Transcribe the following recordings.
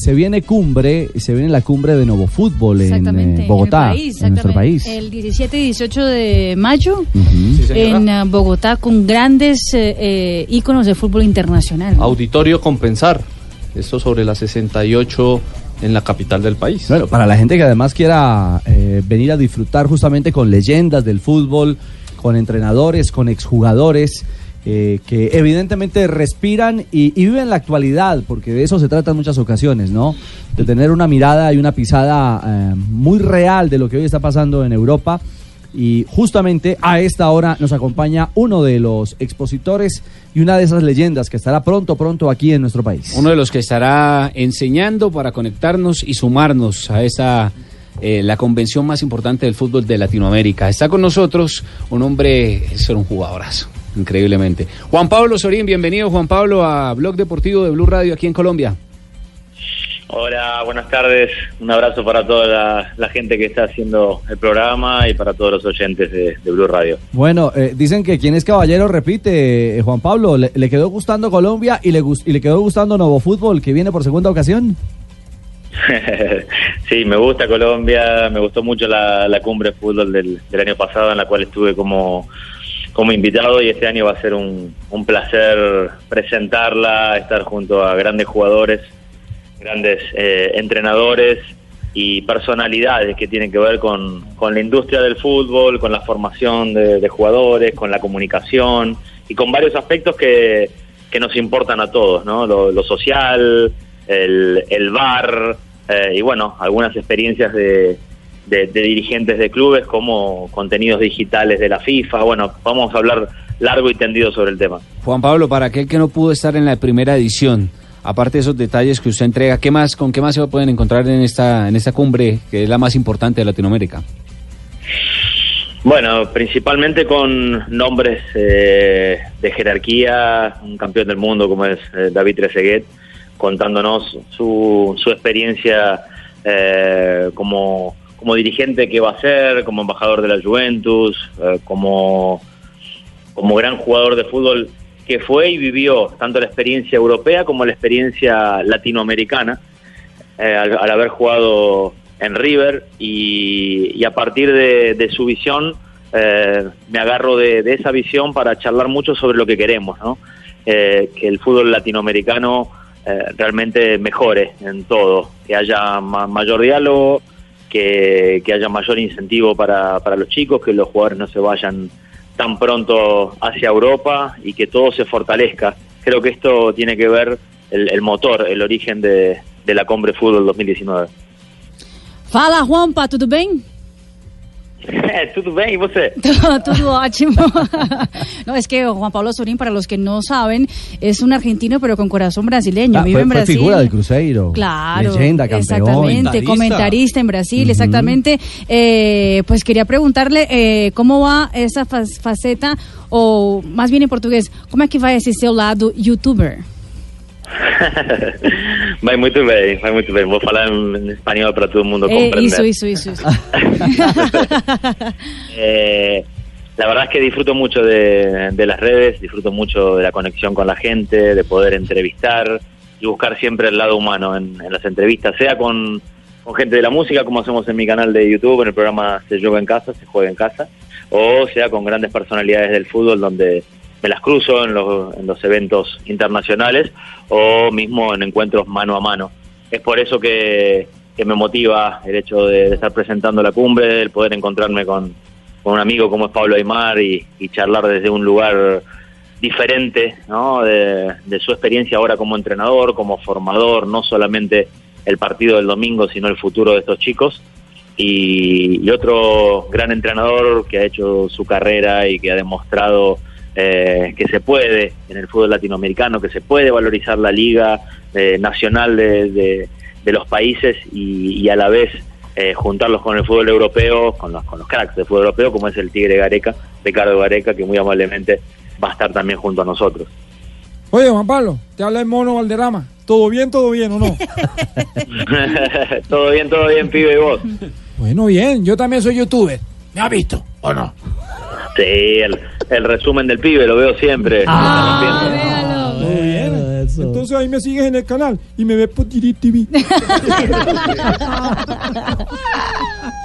se viene cumbre, se viene la cumbre de Nuevo Fútbol en eh, Bogotá, en, el país, en nuestro país. El 17 y 18 de mayo en eh, Bogotá con grandes eh, eh, íconos de fútbol internacional. Auditorio Compensar. Esto sobre las 68 en la capital del país. Bueno, para la gente que además quiera eh, venir a disfrutar justamente con leyendas del fútbol, con entrenadores, con exjugadores, eh, que evidentemente respiran y, viven la actualidad, porque de eso se trata en muchas ocasiones, ¿no? De tener una mirada y una pisada eh, muy real de lo que hoy está pasando en Europa. Y justamente a esta hora nos acompaña uno de los expositores y una de esas leyendas que estará pronto, pronto aquí en nuestro país. Uno de los que estará enseñando para conectarnos y sumarnos a esta eh, la convención más importante del fútbol de Latinoamérica. Está con nosotros un hombre, es un jugadorazo, increíblemente. Juan Pablo Sorín, bienvenido Juan Pablo a Blog Deportivo de Blue Radio aquí en Colombia. Hola, buenas tardes. Un abrazo para toda la, la gente que está haciendo el programa y para todos los oyentes de, de Blue Radio. Bueno, eh, dicen que quien es caballero repite, eh, Juan Pablo, ¿le, le quedó gustando Colombia y le, y le quedó gustando Nuevo Fútbol, que viene por segunda ocasión? sí, me gusta Colombia, me gustó mucho la, la cumbre de fútbol del, del año pasado en la cual estuve como, como invitado y este año va a ser un, un placer presentarla, estar junto a grandes jugadores, grandes eh, entrenadores y personalidades que tienen que ver con, con la industria del fútbol, con la formación de, jugadores, con la comunicación y con varios aspectos que, que nos importan a todos, ¿no? Lo, lo social, el, el bar eh, y bueno, algunas experiencias de, de, de dirigentes de clubes como contenidos digitales de la FIFA. Bueno, vamos a hablar largo y tendido sobre el tema. Juan Pablo, para aquel que no pudo estar en la primera edición, aparte de esos detalles que usted entrega, ¿qué más, ¿con qué más se pueden encontrar en esta, en esta cumbre que es la más importante de Latinoamérica? Bueno, principalmente con nombres eh, de jerarquía, un campeón del mundo como es eh, David Trezeguet, contándonos su, su experiencia eh, como, como dirigente que va a ser, como embajador de la Juventus, eh, como, como gran jugador de fútbol que fue y vivió tanto la experiencia europea como la experiencia latinoamericana eh, al, haber jugado en River y, a partir de, de su visión eh, me agarro de, esa visión para charlar mucho sobre lo que queremos, ¿no? Que el fútbol latinoamericano realmente mejore en todo, que haya ma- mayor diálogo, que, haya mayor incentivo para, para los chicos, que los jugadores no se vayan tan pronto hacia Europa y que todo se fortalezca. Creo que esto tiene que ver el, motor, el origen de, de la Combre Fútbol 2019. Fala, Juanpa, tudo Tudo bem, e você? Tudo ótimo. no, es que Juan Pablo Sorín, para los que no saben, es un argentino pero con corazón brasileño. Ah, Vive fue, en fue Brasil. figura del Cruzeiro. Claro, Leyenda, campeón. exactamente, comentarista, en Brasil, exactamente. Eh, pues quería preguntarle eh, cómo va esa fa- faceta, o más bien en portugués, ¿cómo es que va ese seu lado youtuber? Vai muito bem, vai muito bem. Vou falar em, em espanhol para todo mundo Eh, comprender. isso, isso, isso. isso. Eh, la verdad es que disfruto mucho de, de las redes, disfruto mucho de la conexión con la gente, de poder entrevistar y buscar siempre el lado humano en, en las entrevistas, sea con, con gente de la música, como hacemos en mi canal de YouTube, en el programa Se Juega en Casa, Se Juega en Casa, o sea con grandes personalidades del fútbol donde me las cruzo en los, en los eventos internacionales o mismo en encuentros mano a mano. Es por eso que, me motiva el hecho de, estar presentando la cumbre, el poder encontrarme con, con un amigo como es Pablo Aymar y, y charlar desde un lugar diferente ¿no? de, de su experiencia ahora como entrenador, como formador, no solamente el partido del domingo, sino el futuro de estos chicos. Y, y otro gran entrenador que ha hecho su carrera y que ha demostrado eh, que se puede en el fútbol latinoamericano, que se puede valorizar la liga eh, nacional de, de- de los países y, y a la vez eh, juntarlos con el fútbol europeo, con los, con los cracks del fútbol europeo, como es el Tigre Gareca, Ricardo Gareca, que muy amablemente va a estar también junto a nosotros. Oye, Juan Pablo, te habla el mono Valderrama. ¿Todo bien, todo bien o no? todo bien, todo bien, pibe, y vos. bueno, bien, yo también soy youtuber. ¿Me has visto o no? Sí, el, el resumen del pibe, lo veo siempre. Ah, Lo véalo. Bien. Entonces ahí me sigues en el canal y me ves por TV.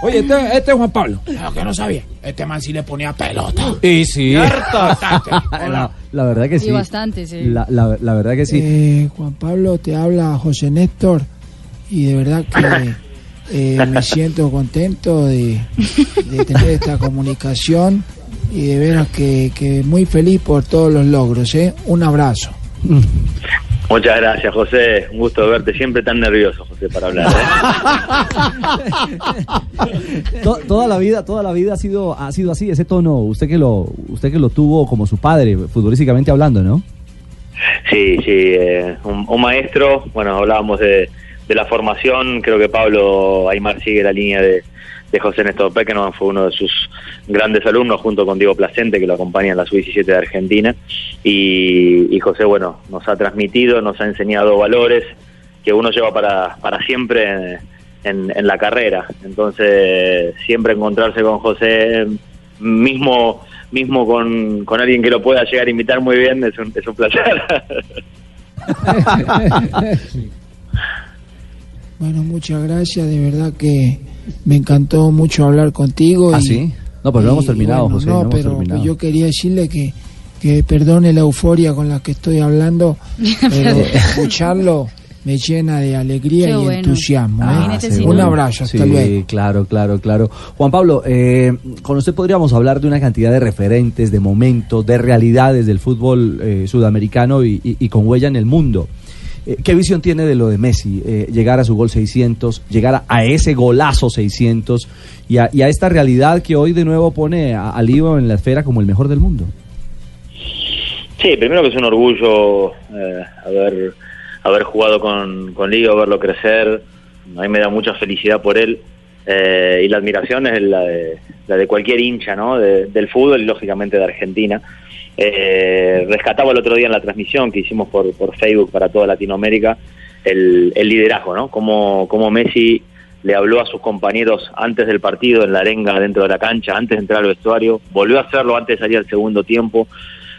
Oye, este, este es Juan Pablo. Lo que no sabía. Este man sí le ponía pelota. Y sí. La, la verdad que sí. Sí, bastante, sí. La, la- la verdad que sí. Eh, Juan Pablo, te habla José Néstor y de verdad que eh, me siento contento de, de tener esta comunicación y de veras que, que muy feliz por todos los logros. ¿eh? Un abrazo. Muchas gracias, José. Un gusto verte. Siempre tan nervioso, José, para hablar. ¿eh? To- toda la vida, toda la vida ha sido, ha sido así, ese tono, usted que lo, usted que lo tuvo como su padre, futbolísticamente hablando, ¿no? Sí, sí, eh, un, un maestro. Bueno, hablábamos de, de la formación. Creo que Pablo Aymar sigue la línea de, de José Néstor Peckerman. Fue uno de sus grandes alumnos, junto con Diego Placente, que lo acompaña en la Sub-17 de Argentina. Y, y José, bueno, nos ha transmitido, nos ha enseñado valores que uno lleva para, para siempre en, en la carrera. Entonces, siempre encontrarse con José, mismo mismo con, con alguien que lo pueda llegar a imitar muy bien, es un, es un placer. Bueno, muchas gracias, de verdad que me encantó mucho hablar contigo. ¿Ah, y- sí? No, pues no y, hemos terminado, bueno, José, No, pero terminado. yo quería decirle que, que perdone la euforia con la que estoy hablando, pero escucharlo me llena de alegría Qué y bueno. entusiasmo. ¿eh? Imagínate si Un abrazo, hasta sí, luego. claro, claro, claro. Juan Pablo, eh, con usted podríamos hablar de una cantidad de referentes, de momentos, de realidades del fútbol eh, sudamericano y, y- y con huella en el mundo. Eh, ¿Qué visión tiene de lo de Messi? Eh, llegar a su gol 600, llegar a, ese golazo 600 y a, esta realidad que hoy de nuevo pone a, a Lío en la esfera como el mejor del mundo. Sí, primero que es un orgullo eh, haber, haber jugado con, con Lío, verlo crecer. A mí me da mucha felicidad por él. eh, y la admiración es la de, la de cualquier hincha ¿no? De- del fútbol y lógicamente de Argentina. Eh, rescataba el otro día en la transmisión que hicimos por, por Facebook para toda Latinoamérica el, el liderazgo, ¿no? Como Messi le habló a sus compañeros antes del partido en la arenga dentro de la cancha, antes de entrar al vestuario, volvió a hacerlo antes de salir al segundo tiempo,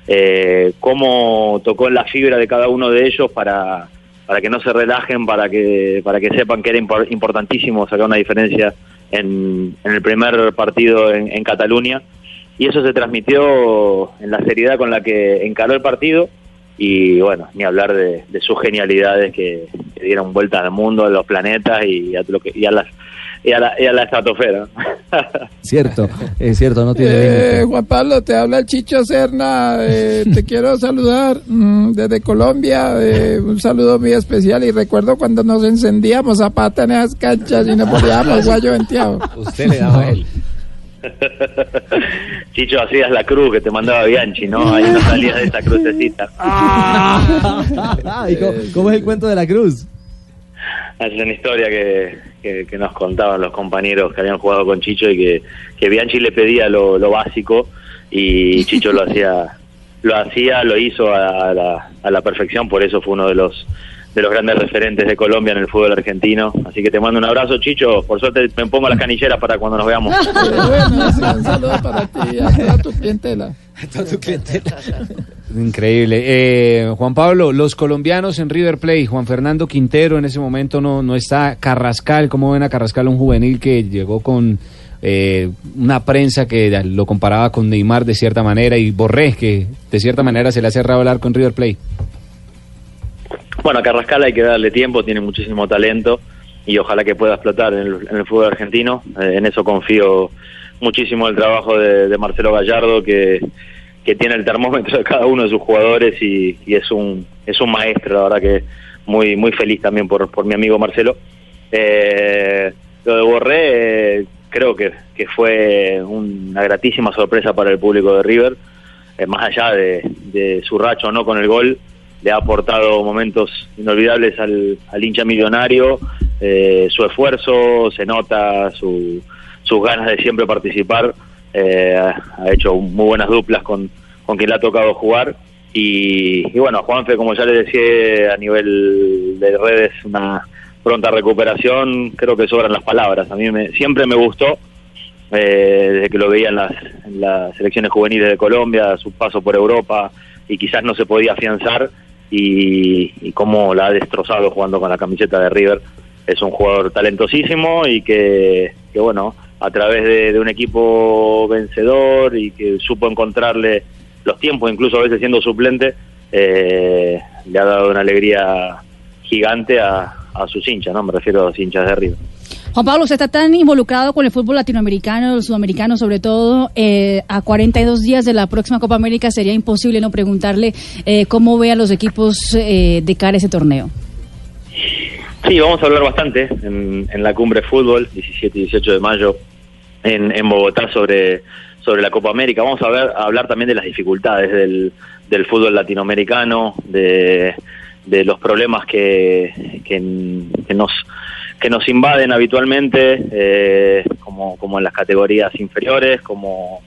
eh, cómo tocó en la fibra de cada uno de ellos para, para que no se relajen, para que, para que sepan que era impor- importantísimo sacar una diferencia en, en el primer partido en Cataluña. Y eso se transmitió en la seriedad con la que encaró el partido y bueno, ni hablar de, de sus genialidades que, que dieron vueltas al mundo, a los planetas y a, lo que, y a, las, y a, la, y a la estratosfera. Cierto, es cierto, no tiene Eh. Juan Pablo, te habla el Chicho Serna. eh, te quiero saludar mm, desde Colombia. eh, un saludo muy especial. Y recuerdo cuando nos encendíamos a pata en esas canchas y nos poníamos guayo venteado. Usted le daba a él. Chicho, hacías la cruz que te mandaba Bianchi, ¿no? Ahí no salías de esa crucecita. ¿Y cómo, cómo es el cuento de la cruz? Es una historia que, que, que nos contaban los compañeros que habían jugado con Chicho y que, que Bianchi le pedía lo, lo básico y Chicho lo hacía, lo hacía, lo hizo a la, a la perfección, por eso fue uno de los de los grandes referentes de Colombia en el fútbol argentino. Así que te mando un abrazo, Chicho. Por suerte me pongo las canilleras para cuando nos veamos. Bueno, sí, un saludo para ti y a toda tu clientela. Increíble. Eh, Juan Pablo, los colombianos en River Plate, Juan Fernando Quintero en ese momento no, no está, Carrascal, ¿cómo ven a Carrascal, un juvenil que llegó con eh, una prensa que lo comparaba con Neymar de cierta manera y Borré, que de cierta manera se le ha cerrado el arco en River Plate? Bueno, a Carrascal hay que darle tiempo, tiene muchísimo talento y ojalá que pueda explotar en el, fútbol argentino. Eh, en eso confío muchísimo el trabajo de, de Marcelo Gallardo, que, que tiene el termómetro de cada uno de sus jugadores y, es un es un maestro, la verdad que muy muy feliz también por, por mi amigo Marcelo. Eh, lo de Borré eh, creo que, que fue una gratísima sorpresa para el público de River, eh, más allá de, de su racho no con el gol, le ha aportado momentos inolvidables al, al hincha millonario, eh, su esfuerzo, se nota su, sus ganas de siempre participar, eh, ha hecho muy buenas duplas con, con quien le ha tocado jugar. Y, y bueno, Juanfe, como ya le decía a nivel de redes, una pronta recuperación, creo que sobran las palabras, a mí me, siempre me gustó, eh, desde que lo veía en las, en las selecciones juveniles de Colombia, su paso por Europa y quizás no se podía afianzar, y, y cómo la ha destrozado jugando con la camiseta de River. Es un jugador talentosísimo y que, que bueno, a través de, de un equipo vencedor y que supo encontrarle los tiempos, incluso a veces siendo suplente, eh, le ha dado una alegría gigante a, a sus hinchas, ¿no? Me refiero a los hinchas de River. Juan Pablo, usted está tan involucrado con el fútbol latinoamericano, el sudamericano sobre todo, eh, a 42 días de la próxima Copa América sería imposible no preguntarle eh, cómo ve a los equipos eh, de cara a ese torneo. Sí, vamos a hablar bastante en, la cumbre fútbol, 17 y 18 de mayo, en, Bogotá sobre, sobre la Copa América. Vamos a, ver, a hablar también de las dificultades del, fútbol latinoamericano, de, los problemas que, que nos que nos invaden habitualmente, eh, como, como en las categorías inferiores, como,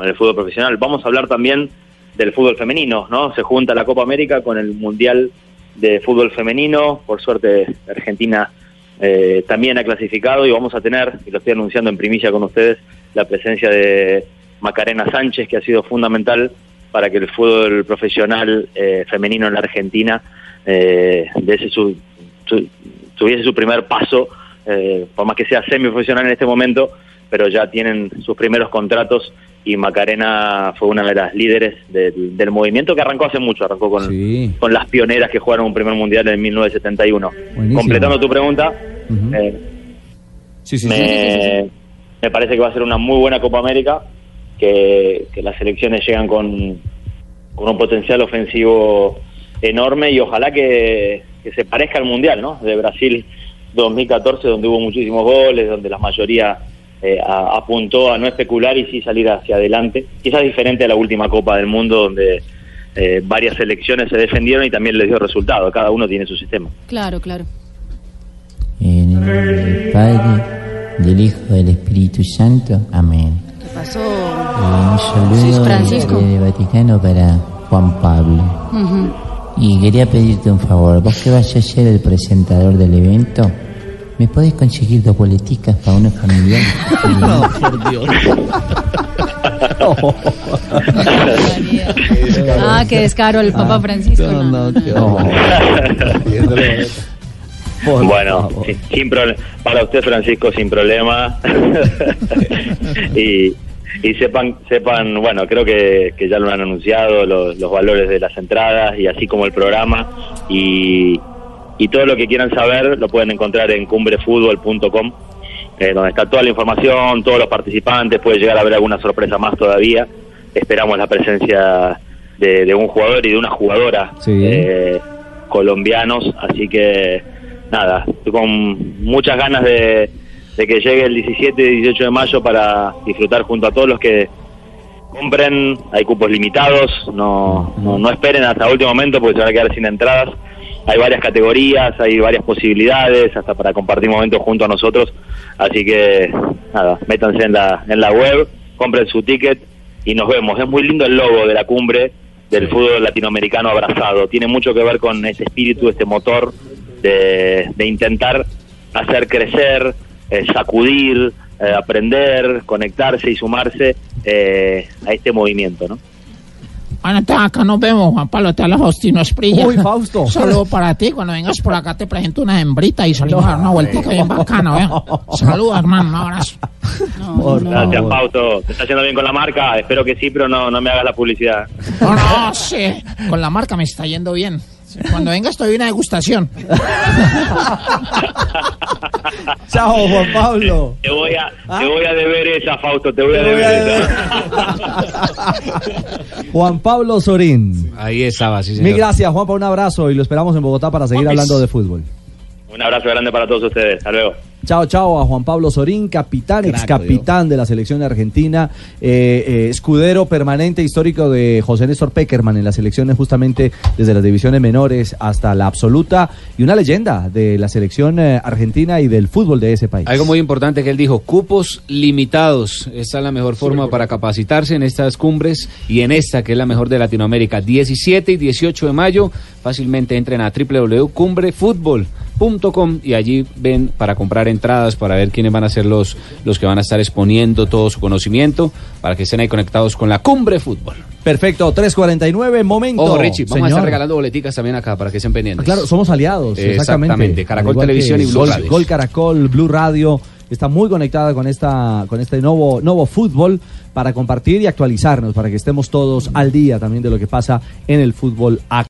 en el fútbol profesional. Vamos a hablar también del fútbol femenino, ¿no? Se junta la Copa América con el Mundial de Fútbol Femenino. Por suerte, Argentina eh, también ha clasificado y vamos a tener, y lo estoy anunciando en primicia con ustedes, la presencia de Macarena Sánchez, que ha sido fundamental para que el fútbol profesional eh, femenino en la Argentina eh, dese su, su, tuviese su primer paso, eh, por más que sea semiprofesional en este momento, pero ya tienen sus primeros contratos y Macarena fue una de las líderes del, del movimiento que arrancó hace mucho, arrancó con, Sí. con las pioneras que jugaron un primer mundial en 1971. Buenísimo. Completando tu pregunta, eh, Sí, sí, me, sí. me parece que va a ser una muy buena Copa América, que, que las selecciones llegan con, con un potencial ofensivo enorme y ojalá que, que se parezca al Mundial, ¿no? De Brasil 2014, donde hubo muchísimos goles, donde la mayoría eh, a- apuntó a no especular y sí salir hacia adelante. Quizás diferente a la última Copa del Mundo, donde eh, varias selecciones se defendieron y también les dio resultado. Cada uno tiene su sistema. Claro, claro. En el nombre del Padre, del Hijo, del Espíritu Santo. Amén. ¿Qué pasó? Eh, un saludo Sí, Francisco. desde Vaticano para Juan Pablo. Ujú. Y quería pedirte un favor, vos que vas a ser el presentador del evento, ¿me podés conseguir dos boleticas para una familiar? No, por Dios. Ah, qué descaro el Papa Francisco. No, no. no. Por bueno, favor. sin, sin prole- para usted Francisco sin problema y, y sepan sepan bueno creo que, que ya lo han anunciado los, los valores de las entradas y así como el programa. Y, y todo lo que quieran saber lo pueden encontrar en cumbrefutbol.com eh, donde está toda la información todos los participantes puede llegar a haber alguna sorpresa más todavía. Esperamos la presencia de, de un jugador y de una jugadora Sí. eh, colombianos, así que nada, estoy con muchas ganas de, de que llegue el 17 y 18 de mayo para disfrutar junto a todos los que compren, hay cupos limitados, no, no, no esperen hasta último momento porque se van a quedar sin entradas, hay varias categorías, hay varias posibilidades, hasta para compartir momentos junto a nosotros, así que nada, métanse en la, en la web, compren su ticket y nos vemos, es muy lindo el logo de la cumbre del fútbol latinoamericano abrazado, tiene mucho que ver con ese espíritu, este motor de, de intentar hacer crecer, eh, sacudir, eh, aprender, conectarse y sumarse eh, a este movimiento, ¿no? Bueno, entonces acá nos vemos, Juan Pablo, te habla Faustino Esprilla. Uy, Fausto. Un saludo para ti, cuando vengas por acá te presento una hembrita y salimos a dar una vueltica bien bacana, ¿eh? Saludos, hermano, un abrazo. Por Gracias, favor. Pauto. ¿Te está yendo bien con la marca? Espero que sí, pero no, no me hagas la publicidad. No, no, sí, con la marca me está yendo bien. Cuando vengas te doy una degustación. Chao, Juan Pablo. Te voy a, te voy a deber esa, Fausto, te voy a voy deber a esa. Juan Pablo Sorín. Ahí estaba, sí, Mil señor. gracias, Juan, por un abrazo y lo esperamos en Bogotá para seguir hablando de fútbol. Un abrazo grande para todos ustedes. Hasta luego. Chao, chao a Juan Pablo Sorín, capitán, ex capitán de la selección argentina, eh, eh, escudero permanente histórico de José Néstor Peckerman en las selecciones justamente desde las divisiones menores hasta la absoluta y una leyenda de la selección eh, argentina y del fútbol de ese país. Algo muy importante que él dijo, cupos limitados. Esta es la mejor forma para capacitarse en estas cumbres y en esta que es la mejor de Latinoamérica. 17 y 18 de mayo, fácilmente entren a www.cumbrefutbol.com y allí ven para comprar entradas, para ver quiénes van a ser los, los que van a estar exponiendo todo su conocimiento, para que estén ahí conectados con la Cumbre Fútbol. Perfecto, 3.49, momento. Ojo, Richie, vamos a estar regalando boleticas también acá para que estén pendientes. Claro, somos aliados, exactamente. exactamente, Caracol Televisión y Blue Gol, Radio. Gol Caracol, Blue Radio está muy conectada con esta con este nuevo nuevo fútbol para compartir y actualizarnos para que estemos todos al día también de lo que pasa en el fútbol actual.